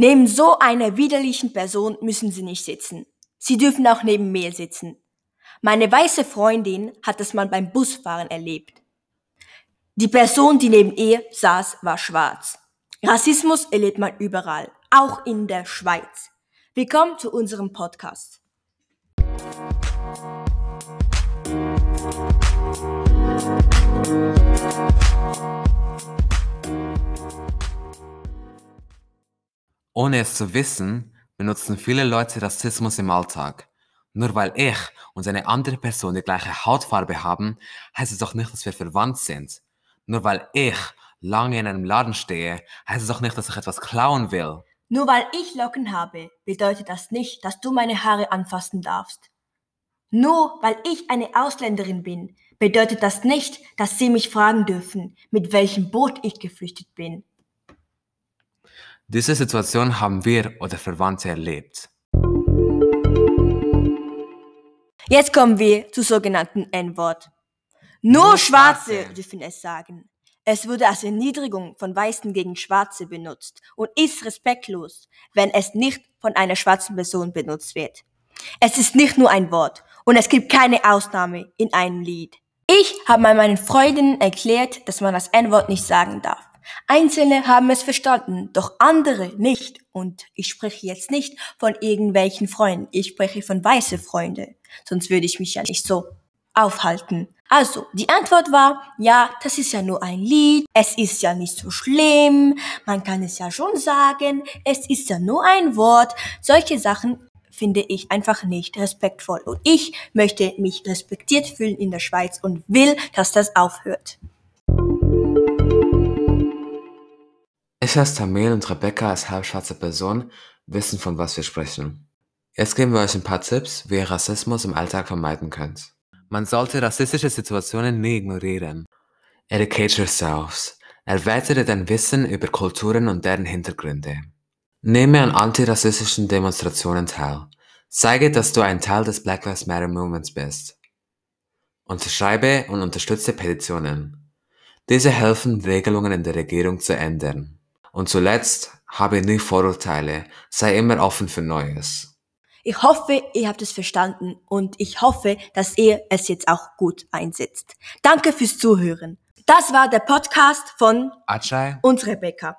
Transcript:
Neben so einer widerlichen Person müssen Sie nicht sitzen. Sie dürfen auch neben mir sitzen. Meine weiße Freundin hat es mal beim Busfahren erlebt. Die Person, die neben ihr saß, war schwarz. Rassismus erlebt man überall, auch in der Schweiz. Willkommen zu unserem Podcast. Ohne es zu wissen, benutzen viele Leute Rassismus im Alltag. Nur weil ich und eine andere Person die gleiche Hautfarbe haben, heißt es doch nicht, dass wir verwandt sind. Nur weil ich lange in einem Laden stehe, heißt es doch nicht, dass ich etwas klauen will. Nur weil ich Locken habe, bedeutet das nicht, dass du meine Haare anfassen darfst. Nur weil ich eine Ausländerin bin, bedeutet das nicht, dass sie mich fragen dürfen, mit welchem Boot ich geflüchtet bin. Diese Situation haben wir oder Verwandte erlebt. Jetzt kommen wir zu sogenannten N-Wort. Nur Schwarze dürfen es sagen. Es wurde als Erniedrigung von Weißen gegen Schwarze benutzt und ist respektlos, wenn es nicht von einer schwarzen Person benutzt wird. Es ist nicht nur ein Wort und es gibt keine Ausnahme in einem Lied. Ich habe mal meinen Freundinnen erklärt, dass man das N-Wort nicht sagen darf. Einzelne haben es verstanden, doch andere nicht. Und ich spreche jetzt nicht von irgendwelchen Freunden, ich spreche von weiße Freunde. Sonst würde ich mich ja nicht so aufhalten. Also, die Antwort war, ja, das ist ja nur ein Lied, es ist ja nicht so schlimm, man kann es ja schon sagen, es ist ja nur ein Wort. Solche Sachen finde ich einfach nicht respektvoll. Und ich möchte mich respektiert fühlen in der Schweiz und will, dass das aufhört. Ich als Tamil und Rebecca als halbschwarze Person wissen, von was wir sprechen. Jetzt geben wir euch ein paar Tipps, wie ihr Rassismus im Alltag vermeiden könnt. Man sollte rassistische Situationen nie ignorieren. Educate yourselves. Erweitere dein Wissen über Kulturen und deren Hintergründe. Nehme an antirassistischen Demonstrationen teil. Zeige, dass du ein Teil des Black Lives Matter Movements bist. Unterschreibe und unterstütze Petitionen. Diese helfen, Regelungen in der Regierung zu ändern. Und zuletzt, habe nie Vorurteile, sei immer offen für Neues. Ich hoffe, ihr habt es verstanden und ich hoffe, dass ihr es jetzt auch gut einsetzt. Danke fürs Zuhören. Das war der Podcast von Ajay und Rebecca.